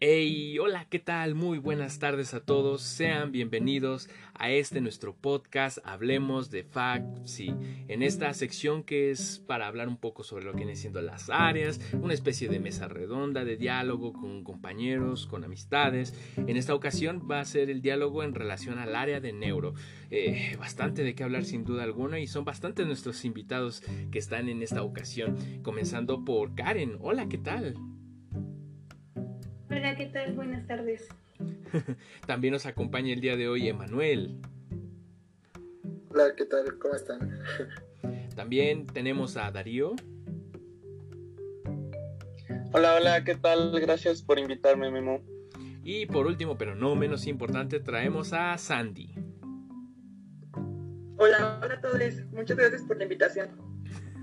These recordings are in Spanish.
Hey, hola, ¿qué tal? Muy buenas tardes a todos. Sean bienvenidos a este nuestro podcast Hablemos de Sí, En esta sección que es para hablar un poco sobre lo que vienen siendo las áreas, una especie de mesa redonda de diálogo con compañeros, con amistades. En esta ocasión va a ser el diálogo en relación al área de neuro. Eh, bastante de qué hablar sin duda alguna y son bastantes nuestros invitados que están en esta ocasión. Comenzando por Karen. Hola, ¿qué tal? ¿Qué tal? Buenas tardes. También nos acompaña el día de hoy Emanuel. Hola, ¿qué tal? ¿Cómo están? También tenemos a Darío. Hola, hola, ¿qué tal? Gracias por invitarme, Memo. Y por último, pero no menos importante, traemos a Sandy. Hola, hola a todos. Muchas gracias por la invitación.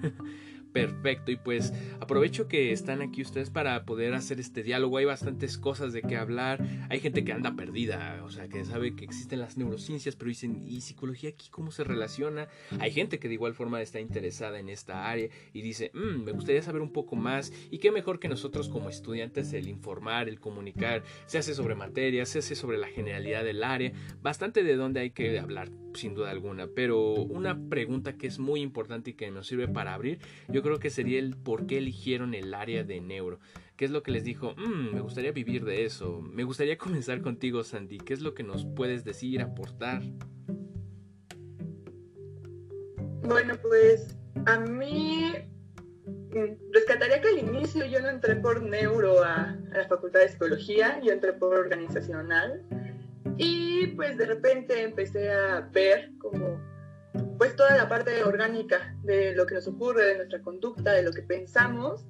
Perfecto, y pues aprovecho que están aquí ustedes para poder hacer este diálogo. Hay bastantes cosas de qué hablar. Hay gente que anda perdida, o sea, que sabe que existen las neurociencias, pero dicen, ¿y psicología aquí cómo se relaciona? Hay gente que de igual forma está interesada en esta área y dice, mmm, me gustaría saber un poco más. Y qué mejor que nosotros como estudiantes el informar, el comunicar, se hace sobre materias, se hace sobre la generalidad del área, bastante de dónde hay que hablar, sin duda alguna. Pero una pregunta que es muy importante y que nos sirve para abrir, yo creo que sería el por qué eligieron el área de neuro. ¿Qué es lo que les dijo? Mm, me gustaría vivir de eso. Me gustaría comenzar contigo, Sandy. ¿Qué es lo que nos puedes decir, aportar? Bueno, pues a mí mm, rescataría que al inicio yo no entré por neuro a, a, la Facultad de Psicología, yo entré por organizacional pues de repente empecé a ver como pues toda la parte orgánica de lo que nos ocurre, de nuestra conducta, de lo que pensamos.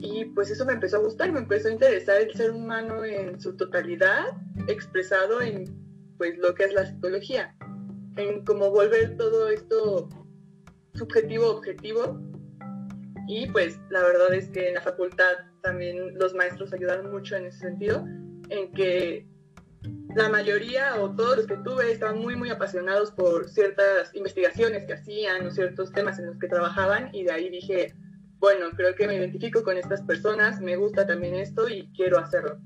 Y pues eso me empezó a gustar, me empezó a interesar el ser humano en su totalidad, expresado en pues lo que es la psicología, en cómo volver todo esto subjetivo objetivo. Y pues la verdad es que en la facultad también los maestros ayudaron mucho en ese sentido, en que la mayoría o todos los que tuve estaban muy, muy apasionados por ciertas investigaciones que hacían o ciertos temas en los que trabajaban y de ahí dije, bueno, creo que me identifico con estas personas, me gusta también esto y quiero hacerlo.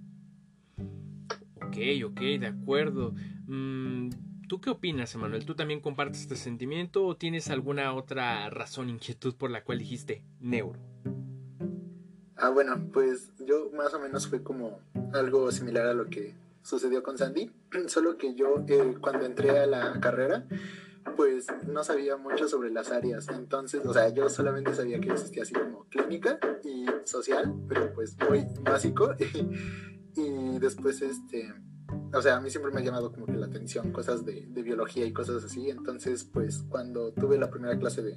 Ok, ok, de acuerdo. Mm, ¿Tú qué opinas, Emanuel? ¿Tú también compartes este sentimiento o tienes alguna otra razón, inquietud por la cual dijiste neuro? Ah, bueno, pues yo más o menos fue como algo similar a lo que sucedió con Sandy, solo que yo eh, cuando entré a la carrera, pues no sabía mucho sobre las áreas, entonces, o sea, yo solamente sabía que existía así como clínica y social, pero pues muy básico, y después este o sea, a mí siempre me ha llamado como que la atención cosas de, biología y cosas así. Entonces, pues cuando tuve la primera clase de,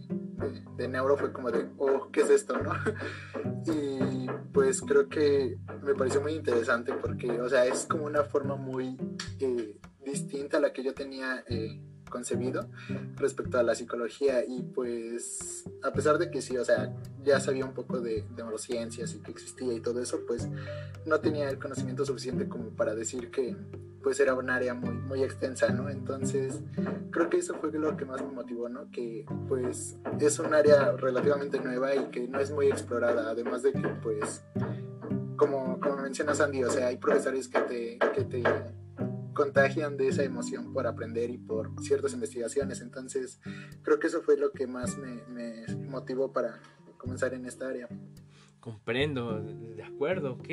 de, neuro fue como de, oh, ¿qué es esto? ¿no? Y pues creo que me pareció muy interesante porque, o sea, es como una forma muy eh, distinta a la que yo tenía eh, concebido respecto a la psicología y pues a pesar de que sí, o sea, ya sabía un poco de, neurociencias y que existía y todo eso, pues no tenía el conocimiento suficiente como para decir que pues era un área muy, muy extensa, ¿no? Entonces creo que eso fue lo que más me motivó, ¿no? Que pues es un área relativamente nueva y que no es muy explorada, además de que pues como, como menciona Sandy, o sea, hay profesores que te, que te contagian de esa emoción por aprender y por ciertas investigaciones. Entonces, creo que eso fue lo que más me, motivó para comenzar en esta área. Comprendo, de acuerdo, ok.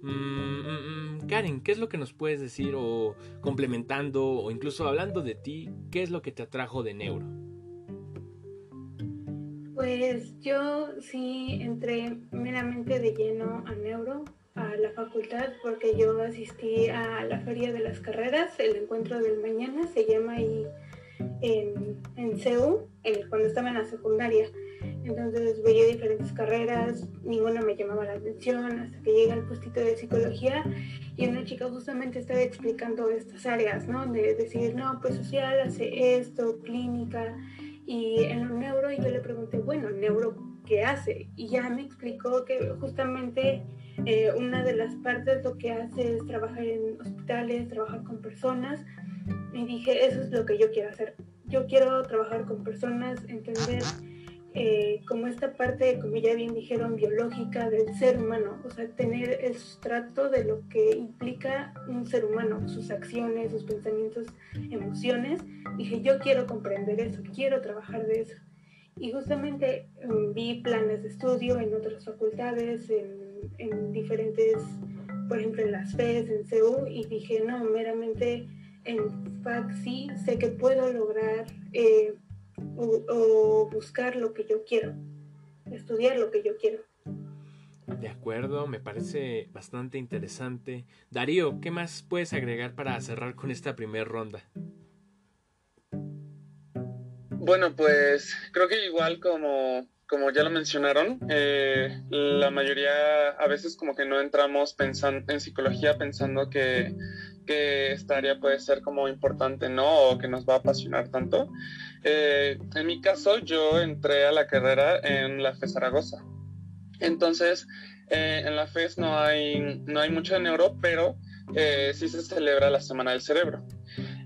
Mm, mm, mm, Karen, ¿qué es lo que nos puedes decir o complementando o incluso hablando de ti, qué es lo que te atrajo de neuro? Pues yo sí entré meramente de lleno a neuro a la facultad porque yo asistí a la feria de las carreras, el encuentro del mañana, se llama ahí en, en CEU, cuando estaba en la secundaria. Entonces veía diferentes carreras, ninguna me llamaba la atención hasta que llegué al puestito de psicología y una chica justamente estaba explicando estas áreas, ¿no? De decir, no, pues social hace esto, clínica y en lo neuro y yo le pregunté, bueno, neuro, ¿qué hace? Y ya me explicó que justamente eh, una de las partes lo que hace es trabajar en hospitales, trabajar con personas. Y dije, eso es lo que yo quiero hacer. Yo quiero trabajar con personas, entender eh, como esta parte, como ya bien dijeron, biológica del ser humano, o sea, tener el sustrato de lo que implica un ser humano, sus acciones, sus pensamientos, emociones. Dije, yo quiero comprender eso, quiero trabajar de eso. Y justamente mm, vi planes de estudio en otras facultades, en, diferentes, por ejemplo, en las FES, en CEU, y dije, no, meramente en FAC sí sé que puedo lograr eh, o, buscar lo que yo quiero, estudiar lo que yo quiero. De acuerdo, me parece bastante interesante. Darío, ¿qué más puedes agregar para cerrar con esta primera ronda? Bueno, pues creo que igual como, como ya lo mencionaron, eh, la mayoría a veces como que no entramos pensando en psicología pensando que, esta área puede ser como importante, ¿no? O que nos va a apasionar tanto. Eh, en mi caso, yo entré a la carrera en la FE Zaragoza. Entonces, eh, en la FES no hay, no hay mucho de neuro, pero sí se celebra la Semana del Cerebro.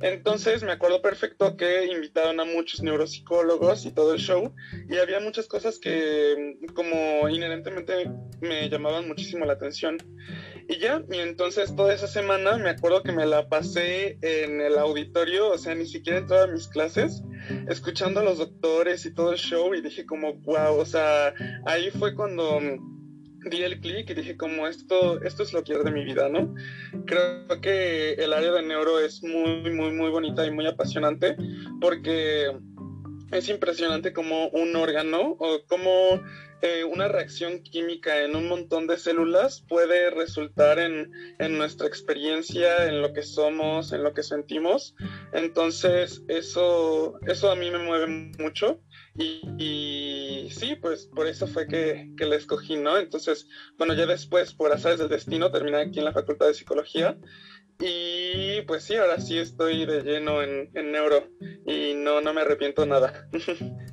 Entonces me acuerdo perfecto que invitaron a muchos neuropsicólogos y todo el show y había muchas cosas que como inherentemente me llamaban muchísimo la atención. Y ya, y entonces toda esa semana me acuerdo que me la pasé en el auditorio, o sea, ni siquiera en todas mis clases, escuchando a los doctores y todo el show y dije como, wow, o sea, ahí fue cuando di el clic y dije como esto, esto es lo que quiero de mi vida, ¿no? Creo que el área de neuro es muy, muy, muy bonita y muy apasionante porque es impresionante como un órgano o como eh, una reacción química en un montón de células puede resultar en, en, nuestra experiencia, en lo que somos, en lo que sentimos. Entonces, eso, eso a mí me mueve mucho. Y, sí, pues por eso fue que, que la escogí, ¿no? Entonces, bueno, ya después, por azares del destino, terminé aquí en la Facultad de Psicología. Y pues sí, ahora sí estoy de lleno en, en neuro y no, no me arrepiento nada.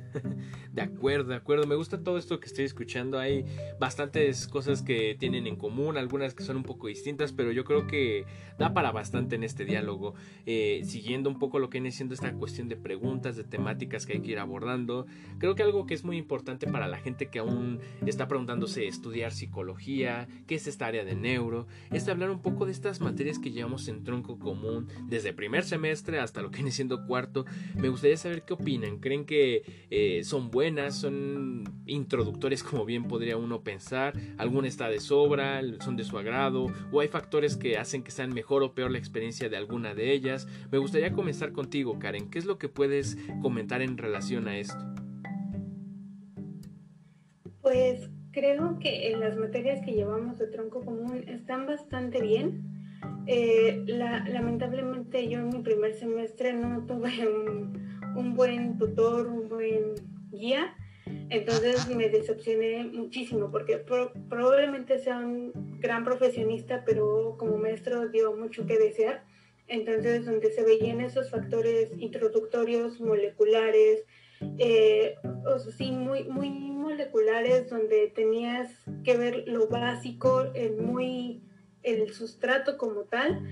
De acuerdo, de acuerdo. Me gusta todo esto que estoy escuchando. Hay bastantes cosas que tienen en común, algunas que son un poco distintas, pero yo creo que da para bastante en este diálogo. Eh, siguiendo un poco lo que viene siendo esta cuestión de preguntas, de temáticas que hay que ir abordando. Creo que algo que es muy importante para la gente que aún está preguntándose estudiar psicología, qué es esta área de neuro, es hablar un poco de estas materias que llevamos en tronco común desde primer semestre hasta lo que viene siendo cuarto. Me gustaría saber qué opinan. ¿Creen que eh, son buenas? Son introductores como bien podría uno pensar, alguna está de sobra, son de su agrado, o hay factores que hacen que sean mejor o peor la experiencia de alguna de ellas. Me gustaría comenzar contigo, Karen, ¿qué es lo que puedes comentar en relación a esto? Pues creo que en las materias que llevamos de tronco común están bastante bien. Eh, lamentablemente yo en mi primer semestre no tuve un buen tutor, un buen guía. Entonces me decepcioné muchísimo porque probablemente sea un gran profesionista, pero como maestro dio mucho que desear. Entonces, donde se veían esos factores introductorios, moleculares, eh, o sea, sí, muy, muy moleculares, donde tenías que ver lo básico, el, muy, el sustrato como tal,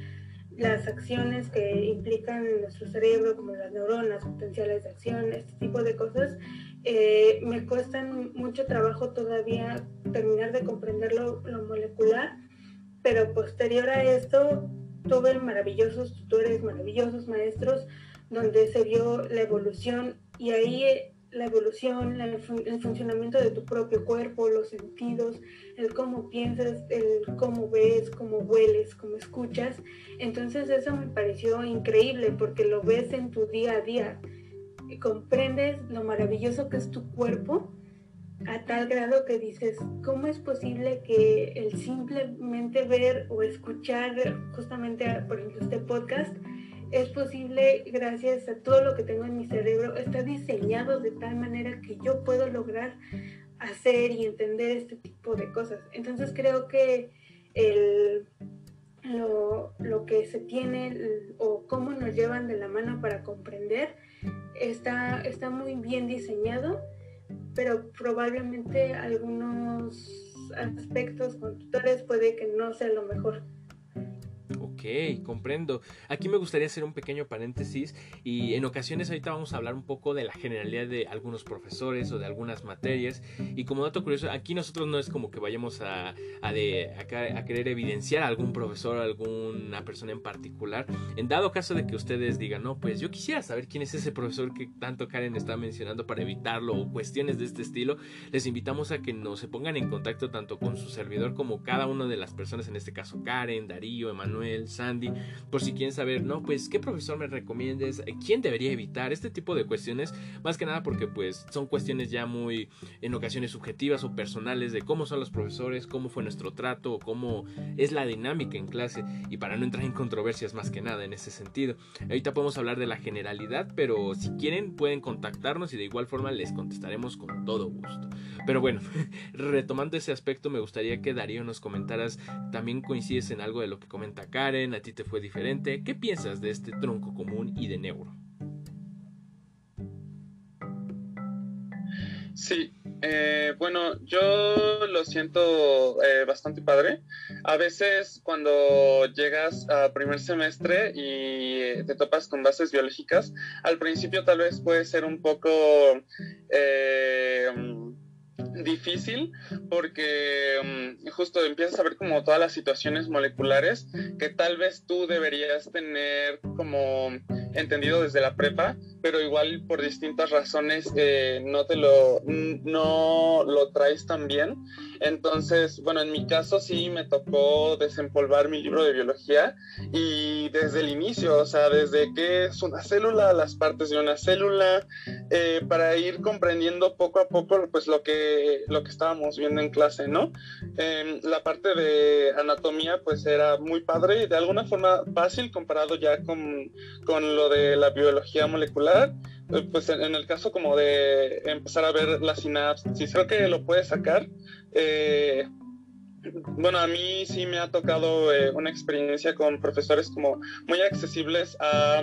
las acciones que implican en nuestro cerebro, como las neuronas, potenciales de acción, este tipo de cosas, eh, me cuestan mucho trabajo todavía terminar de comprender lo, molecular, pero posterior a esto tuve maravillosos tutores, maravillosos maestros, donde se vio la evolución y ahí la evolución, el funcionamiento de tu propio cuerpo, los sentidos, el cómo piensas, el cómo ves, cómo hueles, cómo escuchas. Entonces eso me pareció increíble porque lo ves en tu día a día comprendes lo maravilloso que es tu cuerpo a tal grado que dices, ¿cómo es posible que el simplemente ver o escuchar justamente, por ejemplo, este podcast, es posible gracias a todo lo que tengo en mi cerebro, está diseñado de tal manera que yo puedo lograr hacer y entender este tipo de cosas. Entonces creo que el, lo, lo que se tiene o cómo nos llevan de la mano para comprender, está, está muy bien diseñado, pero probablemente algunos aspectos con tutores puede que no sea lo mejor. Ok, comprendo. Aquí me gustaría hacer un pequeño paréntesis y en ocasiones ahorita vamos a hablar un poco de la generalidad de algunos profesores o de algunas materias y como dato curioso, aquí nosotros no es como que vayamos a, a, a, querer evidenciar a algún profesor o alguna persona en particular. En dado caso de que ustedes digan, no, pues yo quisiera saber quién es ese profesor que tanto Karen está mencionando para evitarlo o cuestiones de este estilo, les invitamos a que nos se pongan en contacto tanto con su servidor como cada una de las personas, en este caso Karen, Darío, Emanuel, Sandy, por si quieren saber, no, pues qué profesor me recomiendes, quién debería evitar, este tipo de cuestiones, más que nada porque pues son cuestiones ya muy en ocasiones subjetivas o personales de cómo son los profesores, cómo fue nuestro trato cómo es la dinámica en clase y para no entrar en controversias más que nada en ese sentido. Ahorita podemos hablar de la generalidad, pero si quieren pueden contactarnos y de igual forma les contestaremos con todo gusto. Pero bueno, retomando ese aspecto me gustaría que Darío nos comentaras, también coincides en algo de lo que comenta Karen, a ti te fue diferente, ¿qué piensas de este tronco común y de neuro? Sí, eh, bueno, yo lo siento eh, bastante padre. A veces cuando llegas a primer semestre y te topas con bases biológicas, al principio tal vez puede ser un poco... Eh, difícil porque mm, justo empiezas a ver como todas las situaciones moleculares que tal vez tú deberías tener como entendido desde la prepa, pero igual por distintas razones eh, no te lo, no lo traes tan bien. Entonces, bueno, en mi caso sí me tocó desempolvar mi libro de biología y desde el inicio, o sea, desde qué es una célula, las partes de una célula, eh, para ir comprendiendo poco a poco pues lo que, lo que estábamos viendo en clase, ¿no? Em, la parte de anatomía pues era muy padre de alguna forma fácil comparado ya con, con lo de la biología molecular eh, pues en, el caso como de empezar a ver la sinapsis, creo que lo puedes sacar. Eh, bueno, a mí sí me ha tocado eh, una experiencia con profesores como muy accesibles a,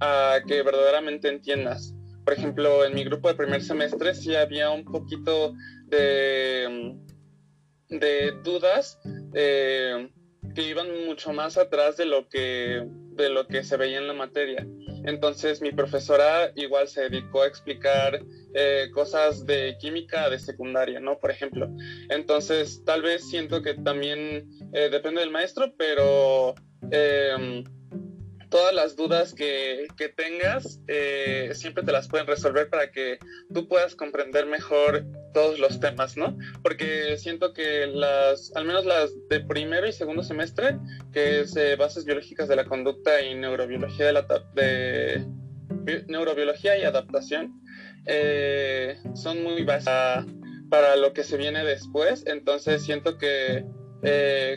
a que verdaderamente entiendas. Por ejemplo, en mi grupo de primer semestre sí había un poquito de, dudas que iban mucho más atrás de lo que, de lo que se veía en la materia. Entonces mi profesora igual se dedicó a explicar eh, cosas de química de secundaria, ¿no? Por ejemplo. Entonces tal vez siento que también eh, depende del maestro, pero... Eh, todas las dudas que, tengas eh, siempre te las pueden resolver para que tú puedas comprender mejor todos los temas, ¿no? Porque siento que las, al menos las de primero y segundo semestre, que es eh, bases biológicas de la conducta y neurobiología de, la, de neurobiología y adaptación, eh, son muy básicas para lo que se viene después, entonces siento que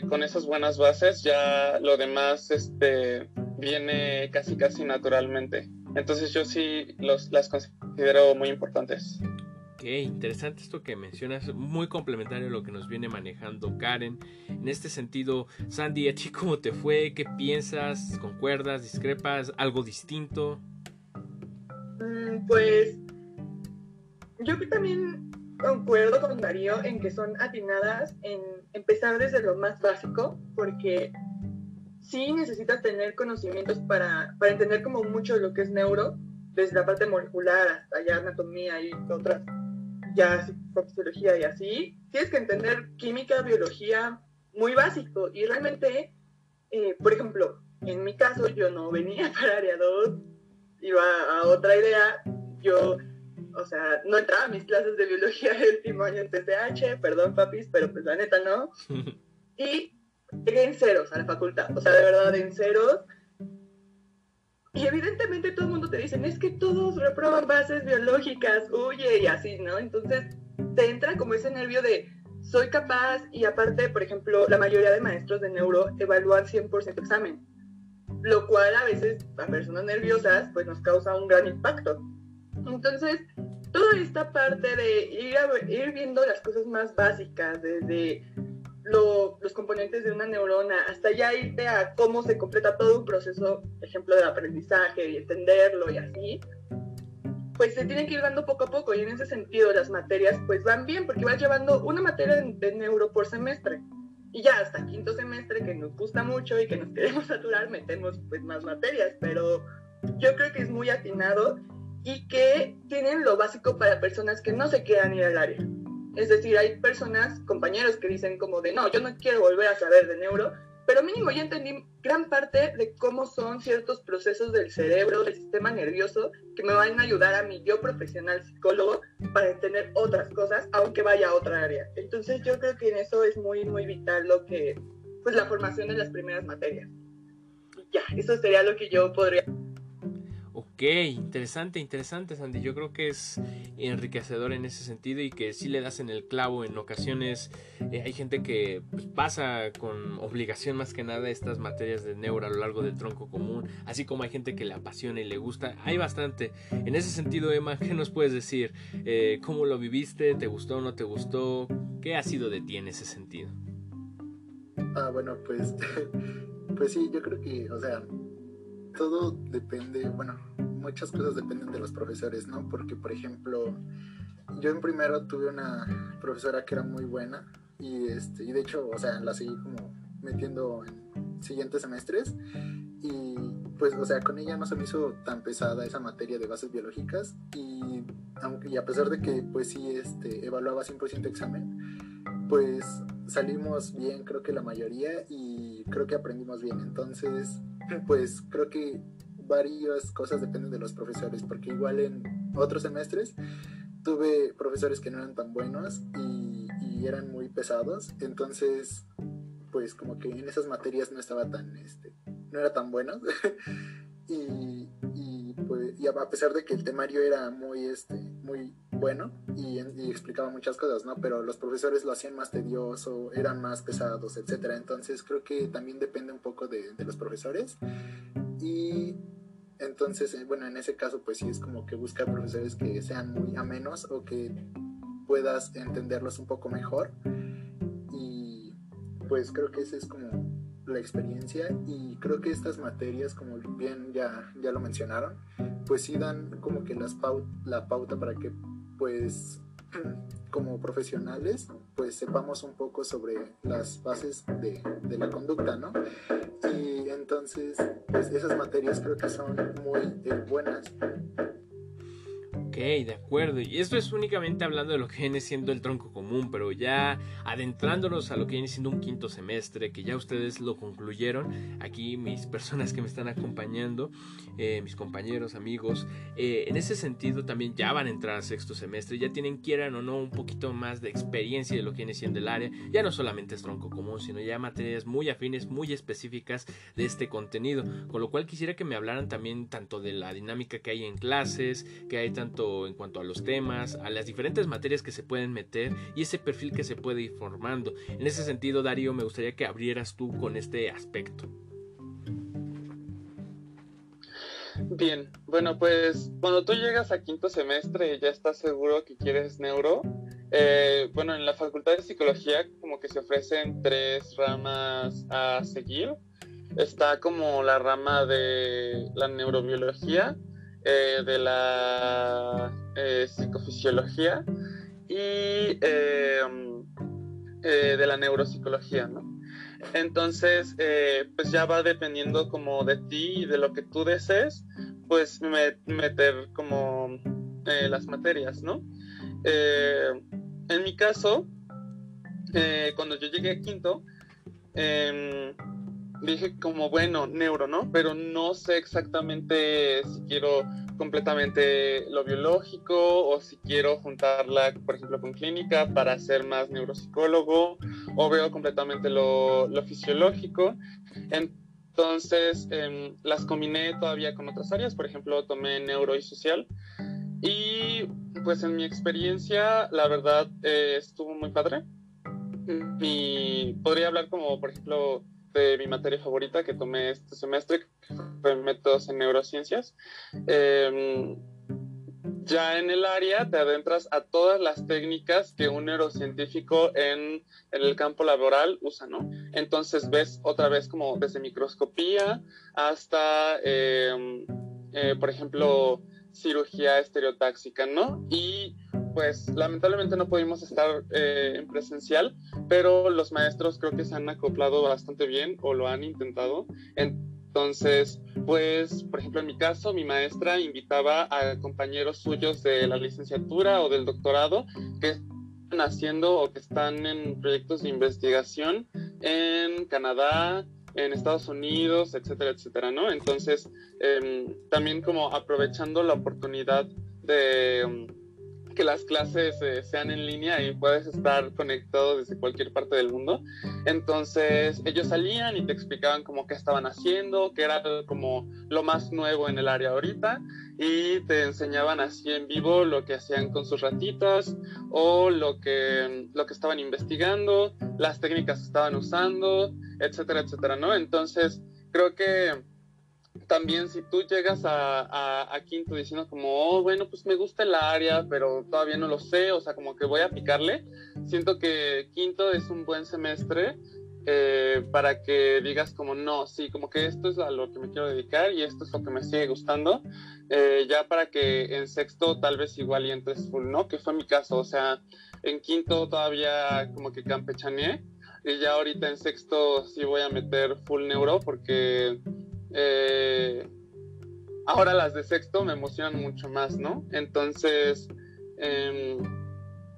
con esas buenas bases ya lo demás este, viene casi casi naturalmente. Entonces yo sí los, las considero muy importantes. Ok, interesante esto que mencionas, muy complementario a lo que nos viene manejando Karen. En este sentido, Sandy, ¿a ti cómo te fue? ¿Qué piensas? ¿Concuerdas? ¿Discrepas? ¿Algo distinto? Mm, pues yo también concuerdo con Darío en que son atinadas en empezar desde lo más básico, porque sí necesitas tener conocimientos para, para entender como mucho lo que es neuro, desde la parte molecular hasta ya anatomía y otras, ya fisiología y así. Tienes que entender química, biología, muy básico. Y realmente, eh, por ejemplo, en mi caso yo no venía para área 2, iba a otra idea. Yo, o sea, no entraba a mis clases de biología el último año en TCH, perdón papis, pero pues la neta no. Y llegué en ceros a la facultad, o sea, de verdad en ceros. Y evidentemente todo el mundo te dice, es que todos reproban bases biológicas, huye y así, ¿no? Entonces te entra como ese nervio de, soy capaz y aparte, por ejemplo, la mayoría de maestros de neuro evalúan 100% examen, lo cual a veces a personas nerviosas pues nos causa un gran impacto. Entonces, toda esta parte de ir, ir viendo las cosas más básicas, desde los componentes de una neurona, hasta ya irte a cómo se completa todo un proceso, ejemplo, de aprendizaje y entenderlo y así, pues se tienen que ir dando poco a poco y en ese sentido las materias pues van bien porque vas llevando una materia de, neuro por semestre Y ya hasta quinto semestre, que nos gusta mucho y que nos queremos saturar, metemos pues más materias, pero yo creo que es muy atinado y que tienen lo básico para personas que no se quieran ir al área. Es decir, hay personas, compañeros que dicen como de, no, yo no quiero volver a saber de neuro, pero mínimo ya entendí gran parte de cómo son ciertos procesos del cerebro, del sistema nervioso, que me van a ayudar a mi yo profesional psicólogo para entender otras cosas, aunque vaya a otra área. Entonces yo creo que en eso es muy, muy vital lo que, pues la formación de las primeras materias. Ya, eso sería lo que yo podría Ok, interesante, interesante, Sandy. Yo creo que es enriquecedor en ese sentido y que si le das en el clavo. En ocasiones eh, hay gente que pues, pasa con obligación más que nada estas materias de neuro a lo largo del tronco común, así como hay gente que le apasiona y le gusta. Hay bastante. En ese sentido, Emma, ¿qué nos puedes decir? Eh, ¿Cómo lo viviste? ¿Te gustó o no te gustó? ¿Qué ha sido de ti en ese sentido? Ah, bueno, pues, pues sí, yo creo que, o sea, todo depende, bueno, muchas cosas dependen de los profesores, ¿no? Porque, por ejemplo, yo en primero tuve una profesora que era muy buena y, este, y de hecho, o sea, la seguí como metiendo en siguientes semestres y pues, o sea, con ella no se me hizo tan pesada esa materia de bases biológicas y, y a pesar de que pues sí este, evaluaba 100% examen, pues salimos bien, creo que la mayoría, y creo que aprendimos bien. Entonces, pues creo que varias cosas dependen de los profesores, porque igual en otros semestres tuve profesores que no eran tan buenos y, eran muy pesados, entonces pues como que en esas materias no estaba tan, este, no era tan bueno. y, y, pues, y a pesar de que el temario era muy, este, muy bueno y, explicaba muchas cosas, ¿no? Pero los profesores lo hacían más tedioso, eran más pesados, etcétera. Entonces creo que también depende un poco de, de los profesores. Y entonces, eh, bueno, en ese caso, pues sí es como que buscar profesores que sean muy amenos o que puedas entenderlos un poco mejor. Y pues creo que ese es como la experiencia y creo que estas materias, como bien ya, ya lo mencionaron, pues sí dan como que las la pauta para que pues como profesionales pues sepamos un poco sobre las bases de, de la conducta, ¿no? Y entonces pues esas materias creo que son muy eh, buenas Ok, de acuerdo. Y esto es únicamente hablando de lo que viene siendo el tronco común, pero ya adentrándonos a lo que viene siendo un quinto semestre, que ya ustedes lo concluyeron, aquí mis personas que me están acompañando, eh, mis compañeros, amigos, eh, en ese sentido también ya van a entrar a sexto semestre, ya tienen, quieran o no, un poquito más de experiencia de lo que viene siendo el área, ya no solamente es tronco común, sino ya materias muy afines, muy específicas de este contenido, con lo cual quisiera que me hablaran también tanto de la dinámica que hay en clases, que hay tanto en cuanto a los temas, a las diferentes materias que se pueden meter y ese perfil que se puede ir formando. En ese sentido, Darío, me gustaría que abrieras tú con este aspecto. Bien, bueno, pues cuando tú llegas a quinto semestre ya estás seguro que quieres neuro. Eh, bueno, en la Facultad de Psicología como que se ofrecen tres ramas a seguir. Está como la rama de la neurobiología, eh, de la eh, psicofisiología y eh, de la neuropsicología, ¿no? Entonces, pues ya va dependiendo como de ti y de lo que tú desees, pues meter como las materias, ¿no? en mi caso, cuando yo llegué a quinto, em, dije como, bueno, neuro, ¿no? Pero no sé exactamente si quiero completamente lo biológico o si quiero juntarla, por ejemplo, con clínica para ser más neuropsicólogo o veo completamente lo, fisiológico. Entonces, em, las combiné todavía con otras áreas, por ejemplo, tomé neuro y social. Y pues en mi experiencia, la verdad, eh, estuvo muy padre. Y podría hablar como, por ejemplo, mi materia favorita que tomé este semestre, que fue métodos en neurociencias. Em, ya en el área te adentras a todas las técnicas que un neurocientífico en, en, el campo laboral usa, ¿no? Entonces ves otra vez como desde microscopía hasta, em, eh, por ejemplo, cirugía estereotáxica, ¿no? Y pues lamentablemente no pudimos estar eh, en presencial, pero los maestros creo que se han acoplado bastante bien o lo han intentado. Entonces, pues, por ejemplo, en mi caso, mi maestra invitaba a compañeros suyos de la licenciatura o del doctorado que están haciendo o que están en proyectos de investigación en Canadá, en Estados Unidos, etcétera, etcétera, ¿no? Entonces, em, también como aprovechando la oportunidad de em, que las clases eh, sean en línea y puedes estar conectado desde cualquier parte del mundo. Entonces ellos salían y te explicaban como qué estaban haciendo, qué era como lo más nuevo en el área ahorita y te enseñaban así en vivo lo que hacían con sus ratitas o lo que, lo que estaban investigando, las técnicas que estaban usando, etcétera, etcétera, ¿no? Entonces creo que también si tú llegas a, quinto diciendo como, oh, bueno, pues me gusta el área, pero todavía no lo sé, o sea, como que voy a picarle, siento que quinto es un buen semestre eh, para que digas como, no, sí, como que esto es a lo que me quiero dedicar y esto es lo que me sigue gustando, eh, ya para que en sexto tal vez igual y entres full, ¿no? Que fue mi caso, o sea, en quinto todavía como que campechaneé y ya ahorita en sexto sí voy a meter full neuro porque eh, ahora las de sexto me emocionan mucho más, ¿no? Entonces, em,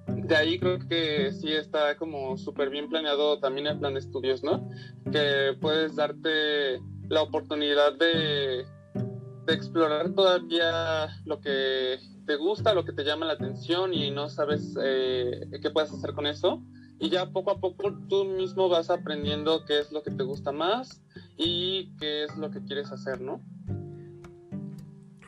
de ahí creo que sí está como súper bien planeado también el plan de estudios, ¿no? Que puedes darte la oportunidad de, explorar todavía lo que te gusta, lo que te llama la atención y no sabes eh, qué puedes hacer con eso. Y ya poco a poco tú mismo vas aprendiendo qué es lo que te gusta más y qué es lo que quieres hacer, ¿no?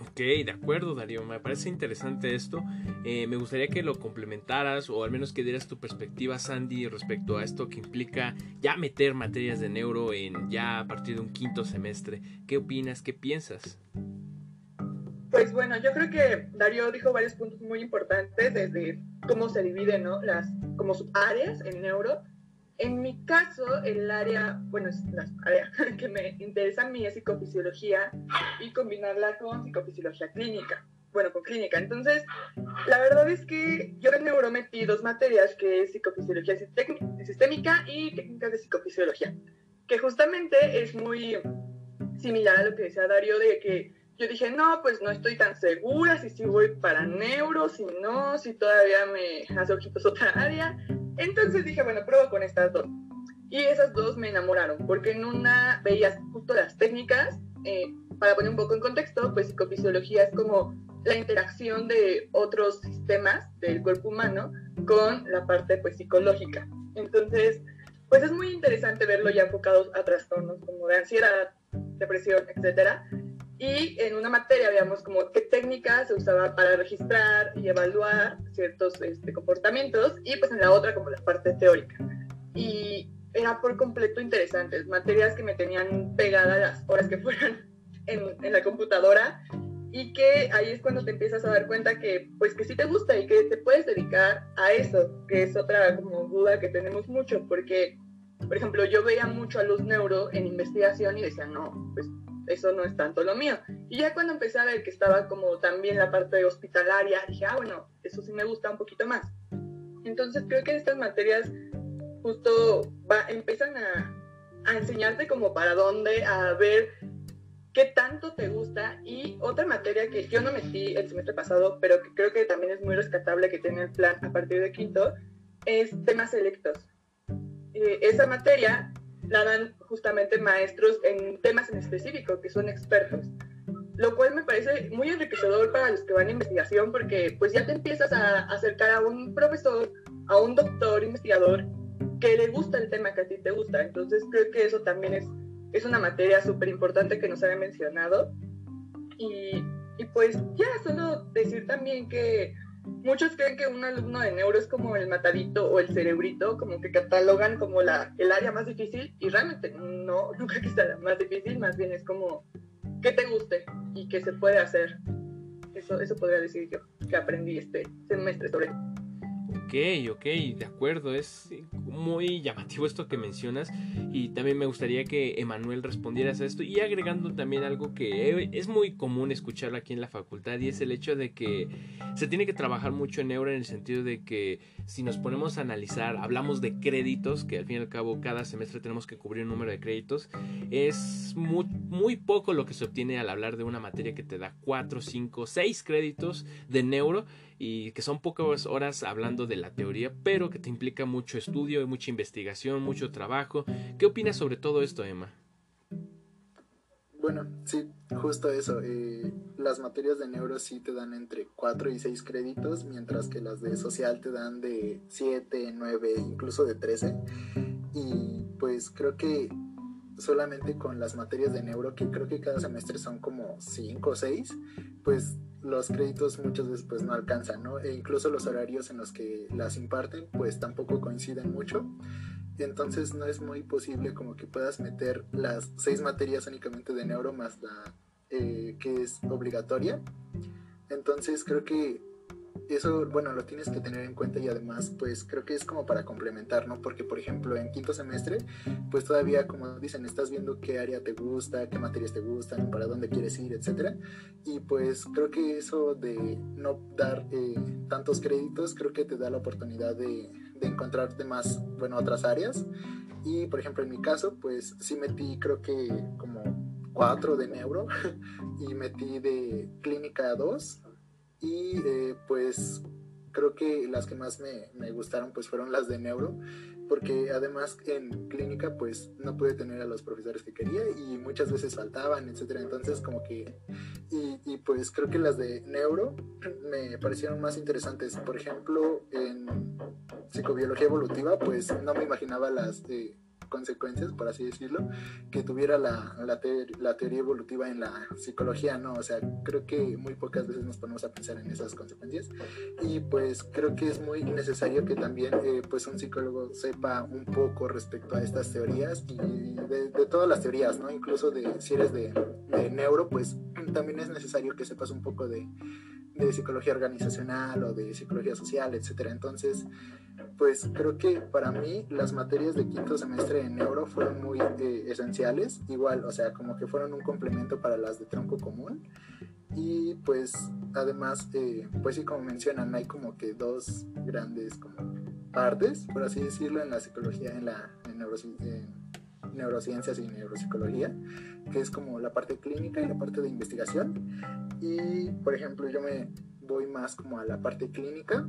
Ok, de acuerdo, Darío. Me parece interesante esto. Eh, me gustaría que lo complementaras o al menos que dieras tu perspectiva, Sandy, respecto a esto que implica ya meter materias de neuro en ya a partir de un quinto semestre. ¿Qué opinas? ¿Qué piensas? Pues bueno, yo creo que Darío dijo varios puntos muy importantes desde cómo se dividen ¿no? las como áreas en neuro en mi caso, el área, bueno, la área que me interesa a mí es psicofisiología y combinarla con psicofisiología clínica. Bueno, con clínica. Entonces, la verdad es que yo en neuro metí dos materias, que es psicofisiología sistémica y técnicas de psicofisiología, que justamente es muy similar a lo que decía Darío de que yo dije, no, pues no estoy tan segura si sí voy para neuro, si no, si todavía me hace ojitos otra área. Entonces dije, bueno, pruebo con estas dos. Y esas dos me enamoraron, porque en una veías justo las técnicas, eh, para poner un poco en contexto, pues psicofisiología es como la interacción de otros sistemas del cuerpo humano con la parte pues psicológica. Entonces, pues es muy interesante verlo ya enfocado a trastornos como de ansiedad, depresión, etcétera. Y en una materia veíamos como qué técnica se usaba para registrar y evaluar ciertos este, comportamientos y pues en la otra como la parte teórica. Y era por completo interesantes, materias que me tenían pegada las horas que fueran en, en, la computadora y que ahí es cuando te empiezas a dar cuenta que pues que sí te gusta y que te puedes dedicar a eso, que es otra como duda que tenemos mucho, porque por ejemplo yo veía mucho a los neuro en investigación y decía, no, pues eso no es tanto lo mío. Y ya cuando empecé a ver que estaba como también la parte hospitalaria, dije, ah, bueno, eso sí me gusta un poquito más. Entonces creo que estas materias justo empiezan a, a enseñarte como para dónde, a ver qué tanto te gusta. Y otra materia que yo no metí el semestre pasado, pero que creo que también es muy rescatable que tiene el plan a partir de quinto, es temas selectos. Eh, esa materia la dan justamente maestros en temas en específico, que son expertos. Lo cual me parece muy enriquecedor para los que van a investigación, porque pues ya te empiezas a acercar a un profesor, a un doctor investigador que le gusta el tema que a ti te gusta. Entonces creo que eso también es, es una materia súper importante que nos había mencionado. Y, y pues ya, solo decir también que muchos creen que un alumno de neuro es como el matadito o el cerebrito, como que catalogan como la, el área más difícil y realmente no, nunca que sea más difícil, más bien es como que te guste y que se puede hacer. Eso, eso podría decir yo, que aprendí este semestre sobre Ok, ok, de acuerdo. Es muy llamativo esto que mencionas y también me gustaría que Emanuel respondieras a esto y agregando también algo que es muy común escuchar aquí en la facultad y es el hecho de que se tiene que trabajar mucho en neuro en el sentido de que si nos ponemos a analizar, hablamos de créditos, que al fin y al cabo cada semestre tenemos que cubrir un número de créditos, es muy, muy poco lo que se obtiene al hablar de una materia que te da 4, 5, 6 créditos de neuro y que son pocas horas hablando de la teoría, pero que te implica mucho estudio, mucha investigación, mucho trabajo. ¿Qué opinas sobre todo esto, Emma? Bueno, sí, justo eso. Eh, las materias de neuro sí te dan entre 4 y 6 créditos, mientras que las de social te dan de 7, 9, incluso de 13. Y pues creo que solamente con las materias de neuro, que creo que cada semestre son como 5 o 6, pues los créditos muchas veces pues no alcanzan, ¿no? E incluso los horarios en los que las imparten pues tampoco coinciden mucho. Entonces no es muy posible como que puedas meter las seis materias únicamente de neuro más la eh, que es obligatoria. Entonces creo que eso, bueno, lo tienes que tener en cuenta y además, pues creo que es como para complementar, ¿no? Porque, por ejemplo, en quinto semestre, pues todavía, como dicen, estás viendo qué área te gusta, qué materias te gustan, para dónde quieres ir, etcétera. Y pues creo que eso de no dar eh, tantos créditos, creo que te da la oportunidad de, de encontrarte más, bueno, otras áreas. Y, por ejemplo, en mi caso, pues sí metí, creo que como cuatro de neuro y metí de clínica 2 y eh, pues creo que las que más me, me, gustaron pues fueron las de neuro porque además en clínica pues no pude tener a los profesores que quería y muchas veces faltaban etcétera. Entonces como que y, y, pues creo que las de neuro me parecieron más interesantes. Por ejemplo en psicobiología evolutiva pues no me imaginaba las de consecuencias, por así decirlo, que tuviera la, la, la, teoría evolutiva en la psicología, ¿no? O sea, creo que muy pocas veces nos ponemos a pensar en esas consecuencias y pues creo que es muy necesario que también eh, pues un psicólogo sepa un poco respecto a estas teorías y de, de todas las teorías, ¿no? Incluso de si eres de, de neuro, pues también es necesario que sepas un poco de de psicología organizacional o de psicología social, etcétera. Entonces, pues creo que para mí las materias de quinto semestre en neuro fueron muy eh, esenciales, igual, o sea, como que fueron un complemento para las de tronco común. Y pues además, eh, pues sí, como mencionan, hay como que dos grandes como partes, por así decirlo, en la psicología, en la en neurociencias y neuropsicología, que es como la parte clínica y la parte de investigación. Y, por ejemplo, yo me voy más como a la parte clínica,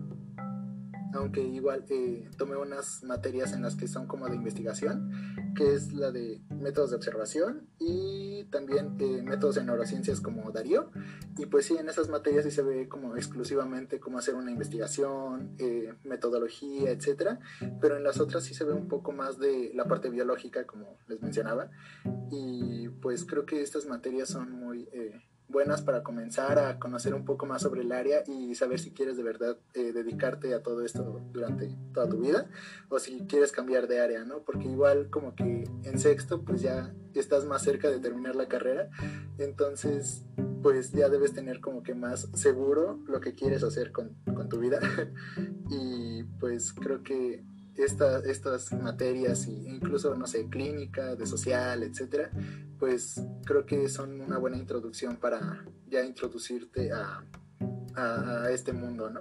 aunque igual eh, tomé unas materias en las que son como de investigación, que es la de métodos de observación y también eh, métodos de neurociencias como Darío. Y pues sí, en esas materias sí se ve como exclusivamente cómo hacer una investigación, eh, metodología, etcétera, pero en las otras sí se ve un poco más de la parte biológica, como les mencionaba. Y pues creo que estas materias son muy buenas para comenzar a conocer un poco más sobre el área y saber si quieres de verdad eh, dedicarte a todo esto durante toda tu vida o si quieres cambiar de área, ¿no? Porque igual como que en sexto pues ya estás más cerca de terminar la carrera, entonces pues ya debes tener como que más seguro lo que quieres hacer con, con tu vida y pues creo que estas materias e incluso, no sé, clínica, de social, etcétera, pues creo que son una buena introducción para ya introducirte a, a, este mundo, ¿no?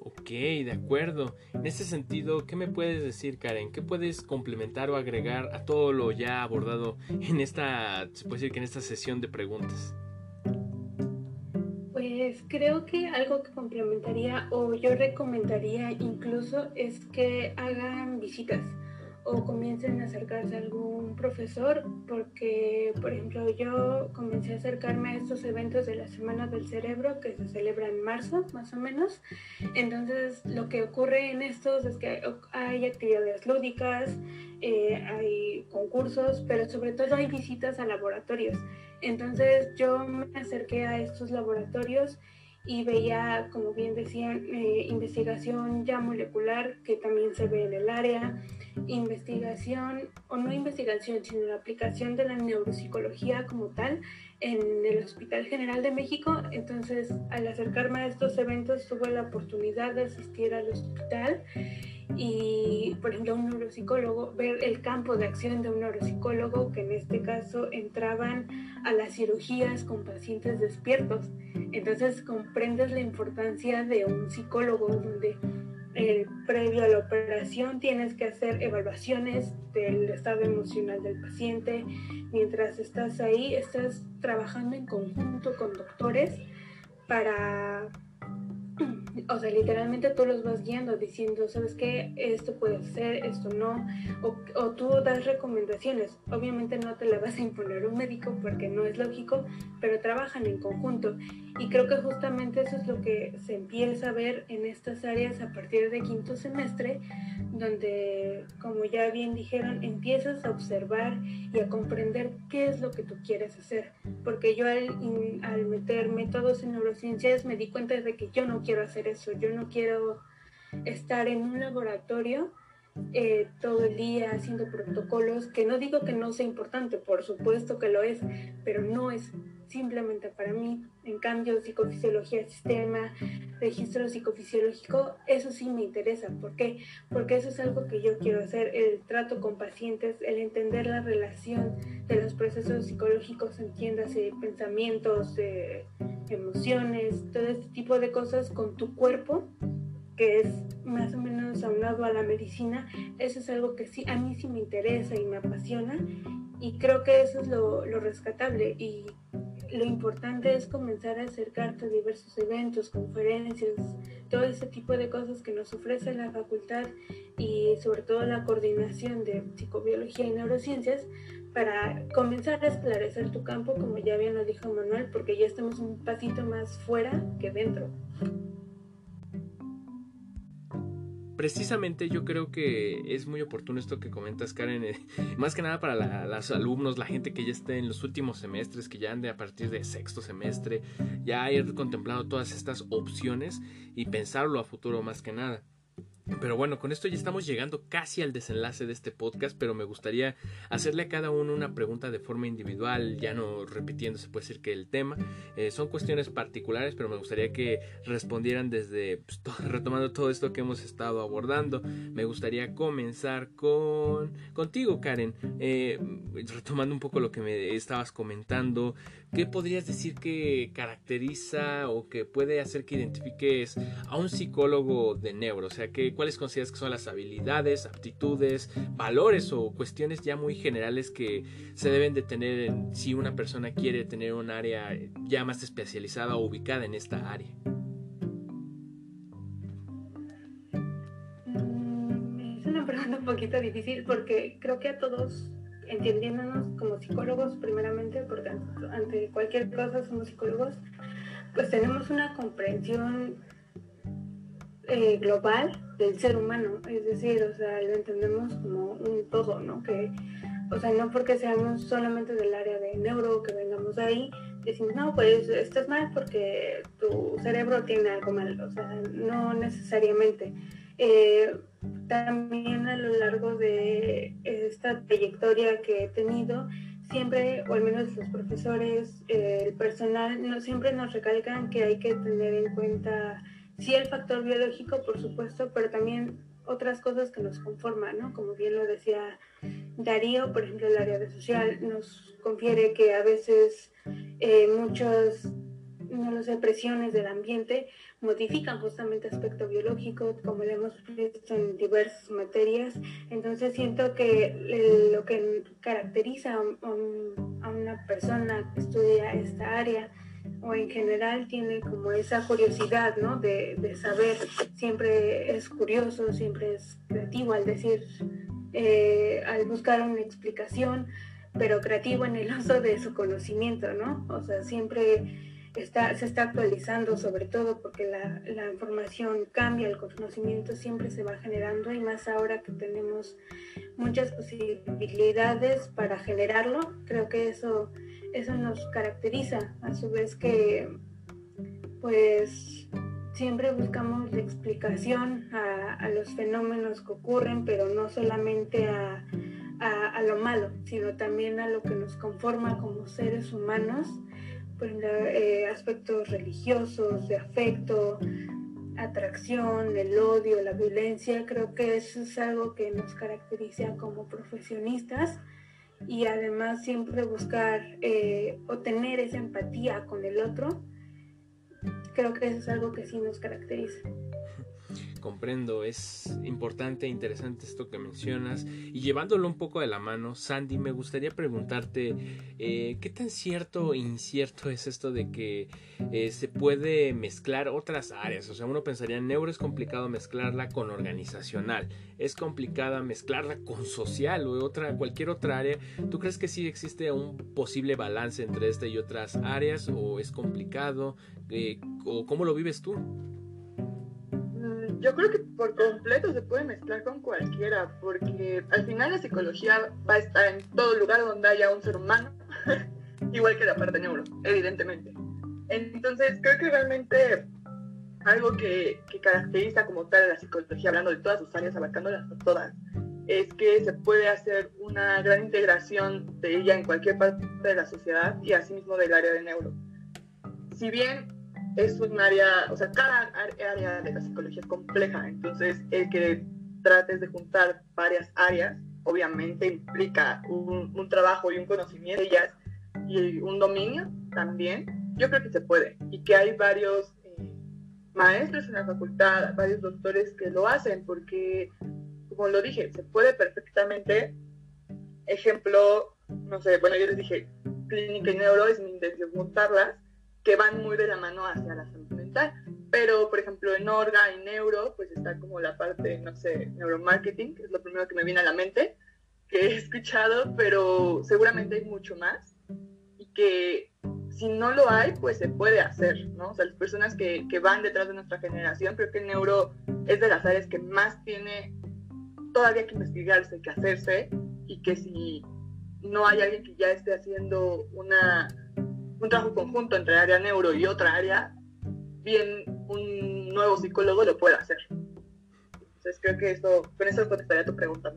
Ok, de acuerdo. En ese sentido, ¿qué me puedes decir, Karen? ¿Qué puedes complementar o agregar a todo lo ya abordado en esta, se puede decir que en esta sesión de preguntas? Creo que algo que complementaría o yo recomendaría incluso es que hagan visitas o comiencen a acercarse a algún profesor porque por ejemplo yo comencé a acercarme a estos eventos de la Semana del Cerebro que se celebra en marzo más o menos. Entonces lo que ocurre en estos es que hay actividades lúdicas eh, hay concursos pero sobre todo hay visitas a laboratorios entonces yo me acerqué a estos laboratorios y veía, como bien decían, eh, investigación ya molecular que también se ve en el área, investigación, o no investigación, sino la aplicación de la neuropsicología como tal en el Hospital General de México. Entonces, al acercarme a estos eventos, tuve la oportunidad de asistir al hospital y, por ejemplo, un neuropsicólogo, ver el campo de acción de un neuropsicólogo, que en este caso entraban a las cirugías con pacientes despiertos. Entonces, comprendes la importancia de un psicólogo donde eh, previo a la operación tienes que hacer evaluaciones del estado emocional del paciente. Mientras estás ahí, estás trabajando en conjunto con doctores para o sea, literalmente tú los vas guiando diciendo, ¿sabes qué? Esto puede ser, esto no. O, o, tú das recomendaciones. Obviamente no te la vas a imponer un médico porque no es lógico, pero trabajan en conjunto. Y creo que justamente eso es lo que se empieza a ver en estas áreas a partir de quinto semestre, donde, como ya bien dijeron, empiezas a observar y a comprender qué es lo que tú quieres hacer. Porque yo al, al meter métodos en neurociencias me di cuenta de que yo no quiero hacer eso, yo no quiero estar en un laboratorio eh, todo el día haciendo protocolos, que no digo que no sea importante, por supuesto que lo es, pero no es simplemente para mí. En cambio, psicofisiología sistema, registro psicofisiológico, eso sí me interesa. ¿Por qué? Porque eso es algo que yo quiero hacer, el trato con pacientes, el entender la relación de los procesos psicológicos, entiéndase, pensamientos, eh, emociones, todo este tipo de cosas con tu cuerpo que es más o menos aunado a la medicina, eso es algo que sí, a mí sí me interesa y me apasiona y creo que eso es lo, lo rescatable y lo importante es comenzar a acercarte a diversos eventos, conferencias, todo ese tipo de cosas que nos ofrece la facultad y sobre todo la coordinación de psicobiología y neurociencias para comenzar a esclarecer tu campo, como ya bien lo dijo Manuel, porque ya estamos un pasito más fuera que dentro. Precisamente yo creo que es muy oportuno esto que comentas, Karen, eh, más que nada para los alumnos, la gente que ya esté en los últimos semestres, que ya ande a partir de sexto semestre, ya haber contemplado todas estas opciones y pensarlo a futuro más que nada. Pero bueno, con esto ya estamos llegando casi al desenlace de este podcast, pero me gustaría hacerle a cada uno una pregunta de forma individual, ya no repitiendo, se puede decir que el tema. Eh, son cuestiones particulares, pero me gustaría que respondieran desde, pues, retomando todo esto que hemos estado abordando. Me gustaría comenzar con contigo, Karen, eh, retomando un poco lo que me estabas comentando. ¿Qué podrías decir que caracteriza o que puede hacer que identifiques a un psicólogo de neuro? O sea, que, ¿cuáles consideras que son las habilidades, aptitudes, valores o cuestiones ya muy generales que se deben de tener en, si una persona quiere tener un área ya más especializada o ubicada en esta área? Mm, es una pregunta un poquito difícil porque creo que a todos entendiéndonos como psicólogos primeramente, porque ante cualquier cosa somos psicólogos, pues tenemos una comprensión eh, global del ser humano, es decir, o sea, lo entendemos como un todo, ¿no? Que, o sea, no porque seamos solamente del área de neuro, que vengamos ahí, decimos, no, pues estás mal porque tu cerebro tiene algo mal, o sea, no necesariamente. Eh, también a lo esta trayectoria que he tenido, siempre, o al menos los profesores, eh, el personal, no, siempre nos recalcan que hay que tener en cuenta, sí, el factor biológico, por supuesto, pero también otras cosas que nos conforman, ¿no? Como bien lo decía Darío, por ejemplo, el área de social nos confiere que a veces eh, muchos no lo sé, presiones del ambiente modifican justamente aspecto biológico, como lo hemos visto en diversas materias. Entonces siento que lo que caracteriza a, una persona que estudia esta área o en general tiene como esa curiosidad, ¿no? De, saber, siempre es curioso, siempre es creativo al decir, eh, al buscar una explicación, pero creativo en el uso de su conocimiento, ¿no? O sea, siempre está, se está actualizando sobre todo porque la, información cambia, el conocimiento siempre se va generando y más ahora que tenemos muchas posibilidades para generarlo, creo que eso, eso nos caracteriza, a su vez que pues siempre buscamos la explicación a, a los fenómenos que ocurren, pero no solamente a, a, a, lo malo, sino también a lo que nos conforma como seres humanos eh, aspectos religiosos, de afecto, atracción, el odio, la violencia. Creo que eso es algo que nos caracteriza como profesionistas y además siempre buscar eh, o tener esa empatía con el otro. Creo que eso es algo que sí nos caracteriza comprendo, es importante e interesante esto que mencionas. Y llevándolo un poco de la mano, Sandy, me gustaría preguntarte, eh, ¿qué tan cierto e incierto es esto de que eh, se puede mezclar otras áreas? O sea, uno pensaría, en neuro es complicado mezclarla con organizacional, es complicada mezclarla con social o otra, cualquier otra área. ¿Tú crees que sí existe un posible balance entre esta y otras áreas o es complicado? Eh, ¿O cómo lo vives tú? Yo creo que por completo se puede mezclar con cualquiera, porque al final la psicología va a estar en todo lugar donde haya un ser humano, igual que la parte neuro, evidentemente. Entonces, creo que realmente algo que, que, caracteriza como tal la psicología, hablando de todas sus áreas, abarcándolas todas, es que se puede hacer una gran integración de ella en cualquier parte de la sociedad y asimismo del área de neuro. Si bien es un área, o sea, cada área de la psicología es compleja, entonces el que trates de juntar varias áreas, obviamente implica un, trabajo y un conocimiento de ellas y un dominio también, yo creo que se puede. Y que hay varios eh, maestros en la facultad, varios doctores que lo hacen porque, como lo dije, se puede perfectamente, ejemplo, no sé, bueno, yo les dije, clínica y neuro es mi intención juntarlas que van muy de la mano hacia la salud mental. Pero, por ejemplo, en Orga y Neuro, pues está como la parte, no sé, neuromarketing, que es lo primero que me viene a la mente, que he escuchado, pero seguramente hay mucho más. Y que si no lo hay, pues se puede hacer, ¿no? O sea, las personas que, que van detrás de nuestra generación, creo que el Neuro es de las áreas que más tiene todavía que investigarse, que hacerse, y que si no hay alguien que ya esté haciendo una un trabajo conjunto entre área neuro y otra área, bien un nuevo psicólogo lo puede hacer. Entonces creo que eso, con eso contestaría tu pregunta.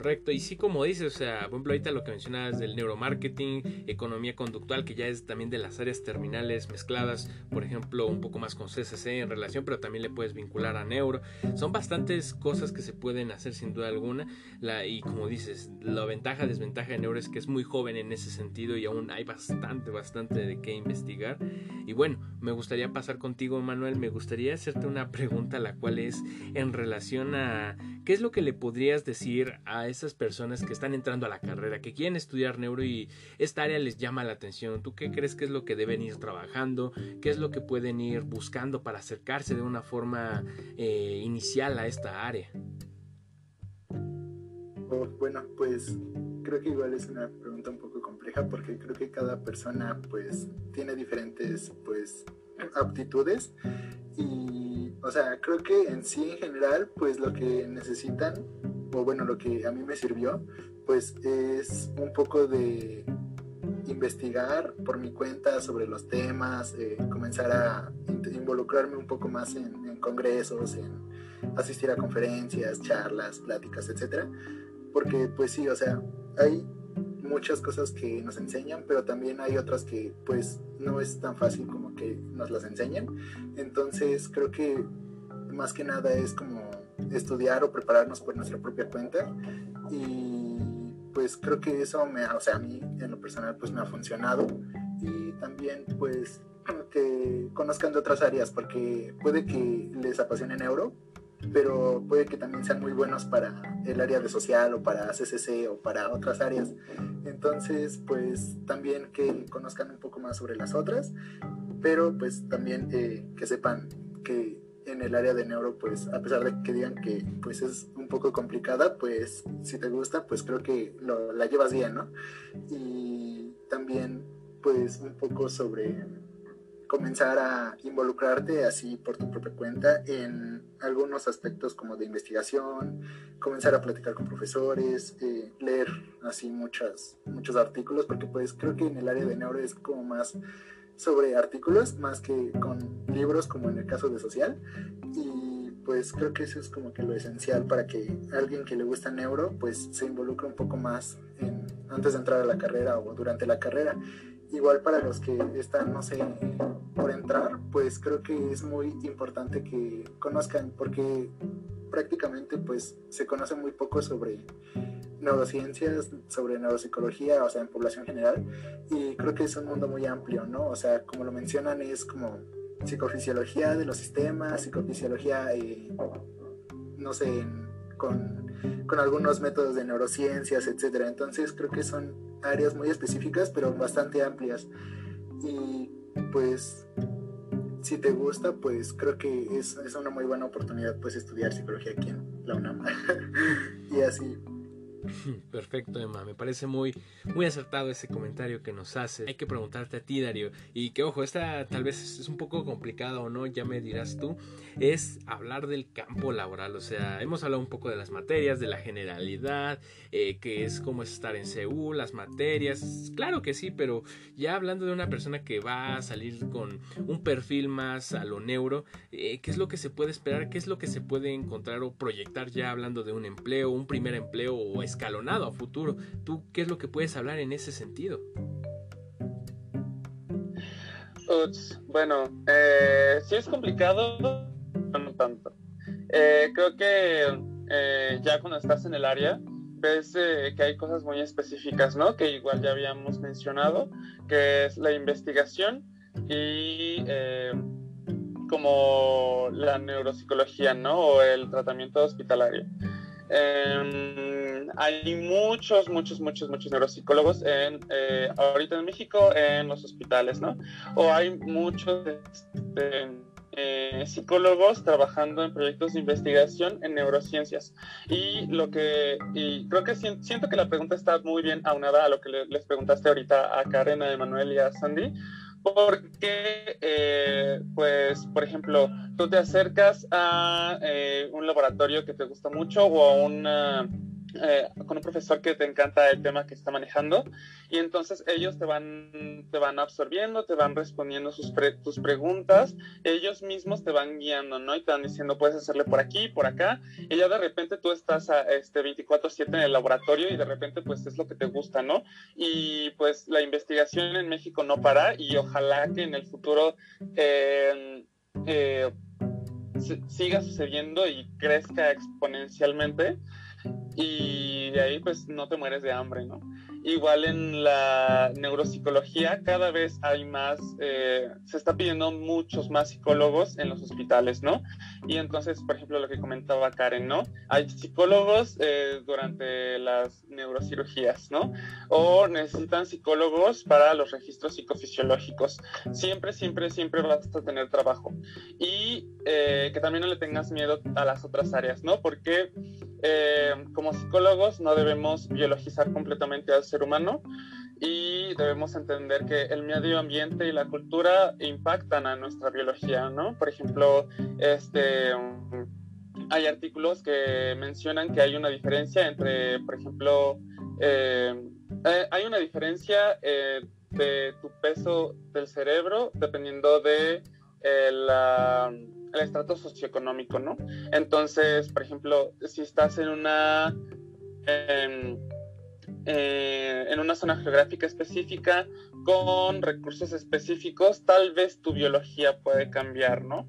Correcto, y sí como dices, o sea, por ejemplo ahorita lo que mencionabas del neuromarketing, economía conductual, que ya es también de las áreas terminales mezcladas, por ejemplo, un poco más con CCC en relación, pero también le puedes vincular a neuro. Son bastantes cosas que se pueden hacer sin duda alguna, la, y como dices, la ventaja, desventaja de neuro es que es muy joven en ese sentido y aún hay bastante, bastante de qué investigar. Y bueno, me gustaría pasar contigo, Manuel, me gustaría hacerte una pregunta, la cual es en relación a qué es lo que le podrías decir a esas personas que están entrando a la carrera, que quieren estudiar neuro y esta área les llama la atención? ¿Tú qué crees que es lo que deben ir trabajando? ¿Qué es lo que pueden ir buscando para acercarse de una forma eh, inicial a esta área? Oh, bueno, pues creo que igual es una pregunta un poco compleja porque creo que cada persona pues tiene diferentes pues aptitudes y o sea creo que en sí en general pues lo que necesitan o bueno, lo que a mí me sirvió, pues es un poco de investigar por mi cuenta sobre los temas, eh, comenzar a involucrarme un poco más en, congresos, en asistir a conferencias, charlas, pláticas, etcétera, porque pues sí, o sea, hay muchas cosas que nos enseñan, pero también hay otras que pues no es tan fácil como que nos las enseñen. Entonces creo que más que nada es como estudiar o prepararnos por nuestra propia cuenta y pues creo que eso me, o sea, a mí en lo personal pues me ha funcionado y también pues que conozcan de otras áreas porque puede que les apasione neuro pero puede que también sean muy buenos para el área de social o para CCC o para otras áreas. Entonces, pues también que conozcan un poco más sobre las otras, pero pues también eh, que sepan que en el área de neuro, pues a pesar de que digan que pues es un poco complicada, pues si te gusta, pues creo que lo, la llevas bien, ¿no? Y también pues un poco sobre comenzar a involucrarte así por tu propia cuenta en algunos aspectos como de investigación, comenzar a platicar con profesores, eh, leer así muchas, muchos artículos, porque pues creo que en el área de neuro es como más sobre artículos más que con libros como en el caso de social. Y pues creo que eso es como que lo esencial para que alguien que le gusta neuro pues se involucre un poco más en, antes de entrar a la carrera o durante la carrera igual para los que están, no sé, por entrar, pues creo que es muy importante que conozcan, porque prácticamente pues se conoce muy poco sobre neurociencias, sobre neuropsicología, o sea, en población general, y creo que es un mundo muy amplio, ¿no? O sea, como lo mencionan, es como psicofisiología de los sistemas, psicofisiología, eh, no sé, con, con, algunos métodos de neurociencias, etcétera. Entonces creo que son áreas muy específicas, pero bastante amplias. Y pues si te gusta, pues creo que es, es una muy buena oportunidad pues estudiar psicología aquí en la UNAM. y así. Perfecto, Emma. Me parece muy, muy acertado ese comentario que nos hace. Hay que preguntarte a ti, Dario. Y que, ojo, esta tal vez es un poco complicado o no, ya me dirás tú. Es hablar del campo laboral. O sea, hemos hablado un poco de las materias, de la generalidad, eh, que es cómo es estar en Seúl, las materias. Claro que sí, pero ya hablando de una persona que va a salir con un perfil más a lo neuro, eh, ¿qué es lo que se puede esperar? ¿Qué es lo que se puede encontrar o proyectar ya hablando de un empleo, un primer empleo o escalonado a futuro. ¿Tú qué es lo que puedes hablar en ese sentido? bueno, eh, sí es complicado, no tanto. Eh, creo que eh, ya cuando estás en el área, ves eh, que hay cosas muy específicas, ¿no? Que igual ya habíamos mencionado, que es la investigación y como la neuropsicología, ¿no? O el tratamiento hospitalario. Em, hay muchos, muchos, muchos, muchos neuropsicólogos en, eh, ahorita en México en los hospitales, ¿no? O hay muchos este, eh, psicólogos trabajando en proyectos de investigación en neurociencias. Y lo que, y creo que siento que la pregunta está muy bien aunada a lo que les preguntaste ahorita a Karen, a Emanuel y a Sandy porque, eh, pues, por ejemplo, tú te acercas a eh, un laboratorio que te gusta mucho o a una eh, con un profesor que te encanta el tema que está manejando y entonces ellos te van, te van absorbiendo, te van respondiendo sus tus preguntas, ellos mismos te van guiando, ¿no? Y te van diciendo, puedes hacerle por aquí, por acá, y ya de repente tú estás a, este 24/7 en el laboratorio y de repente pues es lo que te gusta, ¿no? Y pues la investigación en México no para y ojalá que en el futuro... Eh, eh, siga sucediendo y crezca exponencialmente y de ahí pues no te mueres de hambre, ¿no? Igual en la neuropsicología cada vez hay más, eh, se está pidiendo muchos más psicólogos en los hospitales, ¿no? Y entonces, por ejemplo, lo que comentaba Karen, ¿no? Hay psicólogos eh, durante las neurocirugías, ¿no? O necesitan psicólogos para los registros psicofisiológicos. Siempre, siempre, siempre vas a tener trabajo. Y eh, que también no le tengas miedo a las otras áreas, ¿no? Porque como psicólogos no debemos biologizar completamente al ser humano y debemos entender que el medio ambiente y la cultura impactan a nuestra biología, ¿no? Por ejemplo, este, hay artículos que mencionan que hay una diferencia entre, por ejemplo, eh, eh, hay una diferencia eh, de tu peso del cerebro dependiendo de el estrato socioeconómico, ¿no? Entonces, por ejemplo, si estás en una... Eh, en una zona geográfica específica con recursos específicos, tal vez tu biología puede cambiar, ¿no?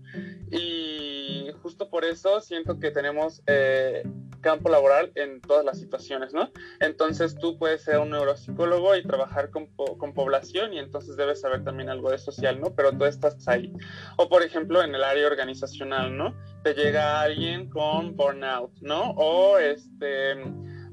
Y justo por eso siento que tenemos eh, campo laboral en todas las situaciones, ¿no? Entonces tú puedes ser un neuropsicólogo y trabajar con, con, población y entonces debes saber también algo de social, ¿no? Pero tú estás ahí. O por ejemplo en el área organizacional, ¿no? Te llega alguien con burnout, ¿no? O este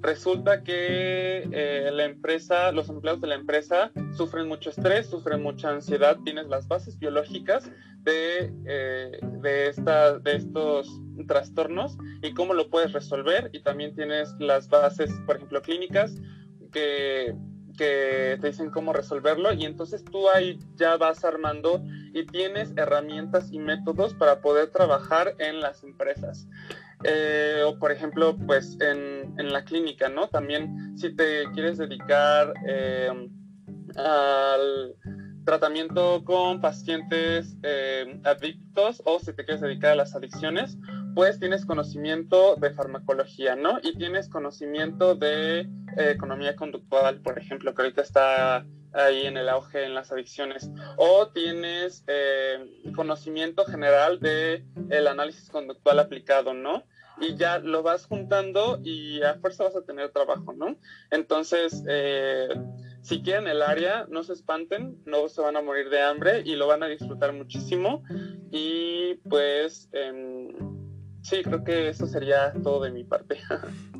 resulta que eh, la empresa, los empleados de la empresa sufren mucho estrés, sufren mucha ansiedad, tienes las bases biológicas de, eh, de, de estos trastornos y cómo lo puedes resolver. Y también tienes las bases, por ejemplo, clínicas que, que te dicen cómo resolverlo. Y entonces tú ahí ya vas armando y tienes herramientas y métodos para poder trabajar en las empresas. Eh, o por ejemplo, pues en, en, la clínica, ¿no? También si te quieres dedicar eh, al tratamiento con pacientes eh, adictos o si te quieres dedicar a las adicciones, pues tienes conocimiento de farmacología, ¿no? Y tienes conocimiento de economía conductual, por ejemplo, que ahorita está ahí en el auge en las adicciones o tienes eh, conocimiento general de el análisis conductual aplicado, ¿no? Y ya lo vas juntando y a fuerza vas a tener trabajo, ¿no? Entonces, eh, si quieren el área, no se espanten, no se van a morir de hambre y lo van a disfrutar muchísimo. Y pues, em, sí, creo que eso sería todo de mi parte.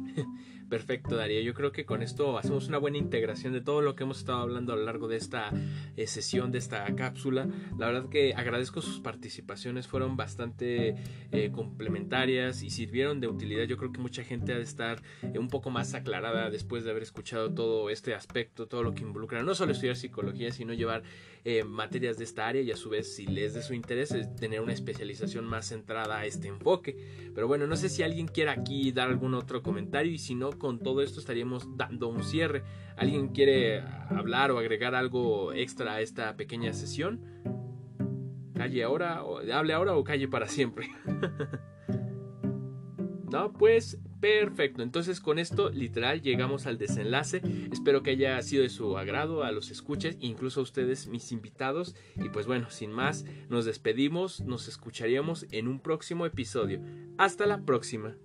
Perfecto, Darío. Yo creo que con esto hacemos una buena integración de todo lo que hemos estado hablando a lo largo de esta eh, sesión, de esta cápsula. La verdad que agradezco sus participaciones, fueron bastante eh, complementarias y sirvieron de utilidad. Yo creo que mucha gente ha de estar eh, un poco más aclarada después de haber escuchado todo este aspecto, todo lo que involucra no solo estudiar psicología, sino llevar materias de esta área y a su vez, si les de su interés, tener una especialización más centrada a este enfoque. Pero bueno, no sé si alguien quiere aquí dar algún otro comentario y si no, con todo esto estaríamos dando un cierre. ¿Alguien quiere hablar o agregar algo extra a esta pequeña sesión? Calle ahora, o hable ahora o calle para siempre. no, pues Perfecto, entonces con esto literal llegamos al desenlace. Espero que haya sido de su agrado a los escuches, incluso a ustedes mis invitados. Y pues bueno, sin más, nos despedimos, nos escucharíamos en un próximo episodio. Hasta la próxima.